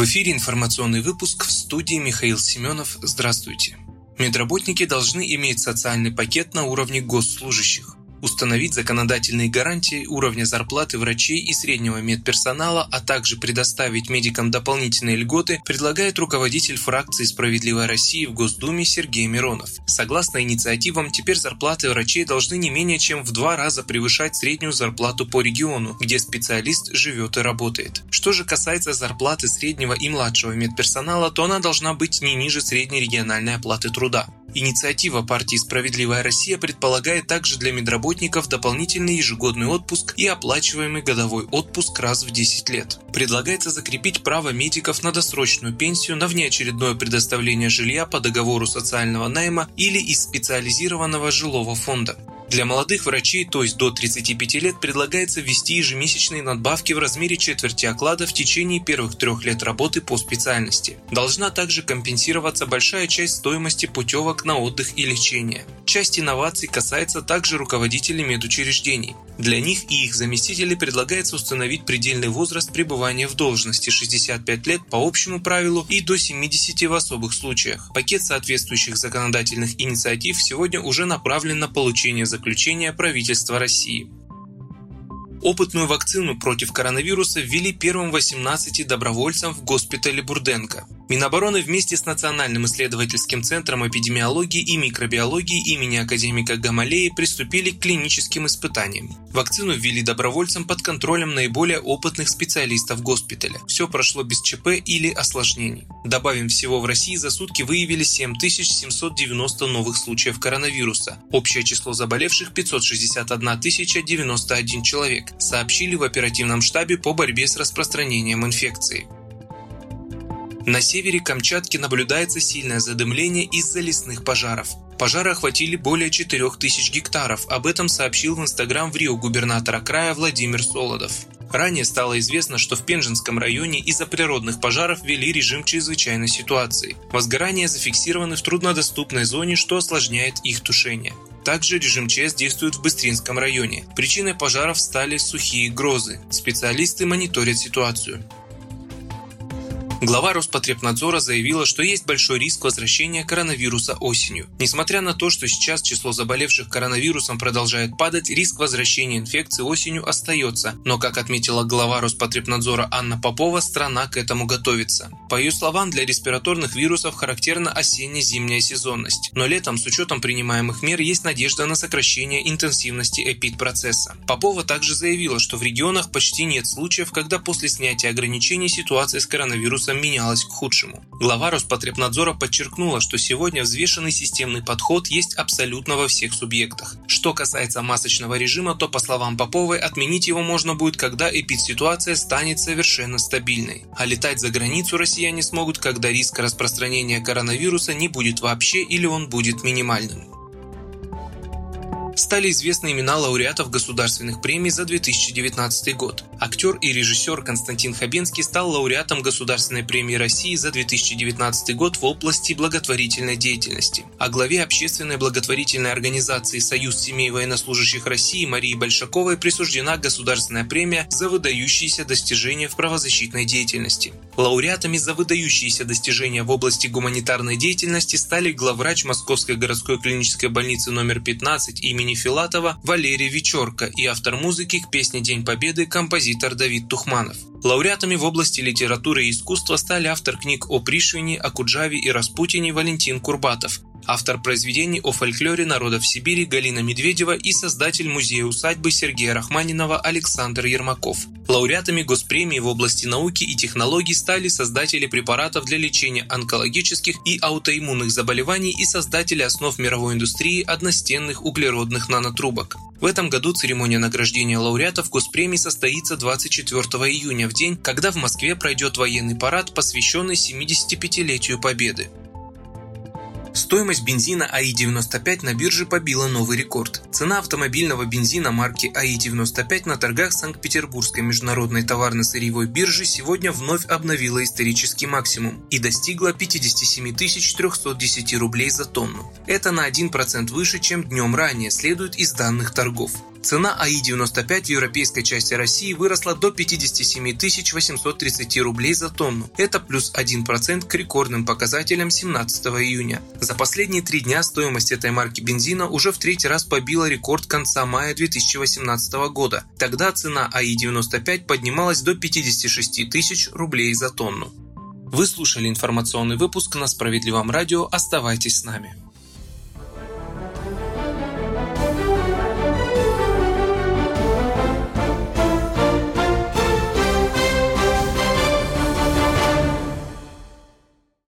В эфире информационный выпуск в студии Михаил Семенов. Здравствуйте. Медработники должны иметь социальный пакет на уровне госслужащих установить законодательные гарантии уровня зарплаты врачей и среднего медперсонала, а также предоставить медикам дополнительные льготы, предлагает руководитель фракции «Справедливая Россия» в Госдуме Сергей Миронов. Согласно инициативам, теперь зарплаты врачей должны не менее чем в два раза превышать среднюю зарплату по региону, где специалист живет и работает. Что же касается зарплаты среднего и младшего медперсонала, то она должна быть не ниже средней региональной оплаты труда. Инициатива партии «Справедливая Россия» предполагает также для медработников дополнительный ежегодный отпуск и оплачиваемый годовой отпуск раз в 10 лет. Предлагается закрепить право медиков на досрочную пенсию на внеочередное предоставление жилья по договору социального найма или из специализированного жилого фонда. Для молодых врачей, то есть до 35 лет, предлагается ввести ежемесячные надбавки в размере четверти оклада в течение первых трех лет работы по специальности. Должна также компенсироваться большая часть стоимости путевок на отдых и лечение. Часть инноваций касается также руководителей медучреждений. Для них и их заместителей предлагается установить предельный возраст пребывания в должности 65 лет по общему правилу и до 70 в особых случаях. Пакет соответствующих законодательных инициатив сегодня уже направлен на получение заключения правительства России. Опытную вакцину против коронавируса ввели первым 18 добровольцам в госпитале Бурденко. Минобороны вместе с Национальным исследовательским центром эпидемиологии и микробиологии имени академика Гамалеи приступили к клиническим испытаниям. Вакцину ввели добровольцам под контролем наиболее опытных специалистов госпиталя. Все прошло без ЧП или осложнений. Добавим, всего в России за сутки выявили 7790 новых случаев коронавируса. Общее число заболевших 561 091 человек, сообщили в оперативном штабе по борьбе с распространением инфекции. На севере Камчатки наблюдается сильное задымление из-за лесных пожаров. Пожары охватили более 4000 гектаров, об этом сообщил в Инстаграм в Рио губернатора края Владимир Солодов. Ранее стало известно, что в Пенжинском районе из-за природных пожаров ввели режим чрезвычайной ситуации. Возгорания зафиксированы в труднодоступной зоне, что осложняет их тушение. Также режим ЧС действует в Быстринском районе. Причиной пожаров стали сухие грозы. Специалисты мониторят ситуацию. Глава Роспотребнадзора заявила, что есть большой риск возвращения коронавируса осенью. Несмотря на то, что сейчас число заболевших коронавирусом продолжает падать, риск возвращения инфекции осенью остается. Но, как отметила глава Роспотребнадзора Анна Попова, страна к этому готовится. По ее словам, для респираторных вирусов характерна осенне-зимняя сезонность. Но летом, с учетом принимаемых мер, есть надежда на сокращение интенсивности эпид-процесса. Попова также заявила, что в регионах почти нет случаев, когда после снятия ограничений ситуация с коронавирусом вопросам менялось к худшему. Глава Роспотребнадзора подчеркнула, что сегодня взвешенный системный подход есть абсолютно во всех субъектах. Что касается масочного режима, то, по словам Поповой, отменить его можно будет, когда эпидситуация станет совершенно стабильной. А летать за границу россияне смогут, когда риск распространения коронавируса не будет вообще или он будет минимальным стали известны имена лауреатов государственных премий за 2019 год. Актер и режиссер Константин Хабенский стал лауреатом Государственной премии России за 2019 год в области благотворительной деятельности. А главе общественной благотворительной организации «Союз семей военнослужащих России» Марии Большаковой присуждена Государственная премия за выдающиеся достижения в правозащитной деятельности. Лауреатами за выдающиеся достижения в области гуманитарной деятельности стали главврач Московской городской клинической больницы номер 15 имени Филатова Валерий Вечерко и автор музыки к песне «День Победы» композитор Давид Тухманов. Лауреатами в области литературы и искусства стали автор книг о Пришвине, Акуджаве и Распутине Валентин Курбатов, автор произведений о фольклоре народов Сибири Галина Медведева и создатель музея-усадьбы Сергея Рахманинова Александр Ермаков. Лауреатами госпремии в области науки и технологий стали создатели препаратов для лечения онкологических и аутоиммунных заболеваний и создатели основ мировой индустрии одностенных углеродных нанотрубок. В этом году церемония награждения лауреатов Госпремии состоится 24 июня, в день, когда в Москве пройдет военный парад, посвященный 75-летию Победы. Стоимость бензина АИ-95 на бирже побила новый рекорд. Цена автомобильного бензина марки АИ-95 на торгах Санкт-Петербургской международной товарно-сырьевой биржи сегодня вновь обновила исторический максимум и достигла 57 310 рублей за тонну. Это на 1% выше, чем днем ранее, следует из данных торгов. Цена АИ-95 в европейской части России выросла до 57 830 рублей за тонну. Это плюс 1% к рекордным показателям 17 июня. За последние три дня стоимость этой марки бензина уже в третий раз побила рекорд конца мая 2018 года. Тогда цена АИ-95 поднималась до 56 тысяч рублей за тонну. Вы слушали информационный выпуск на Справедливом радио. Оставайтесь с нами.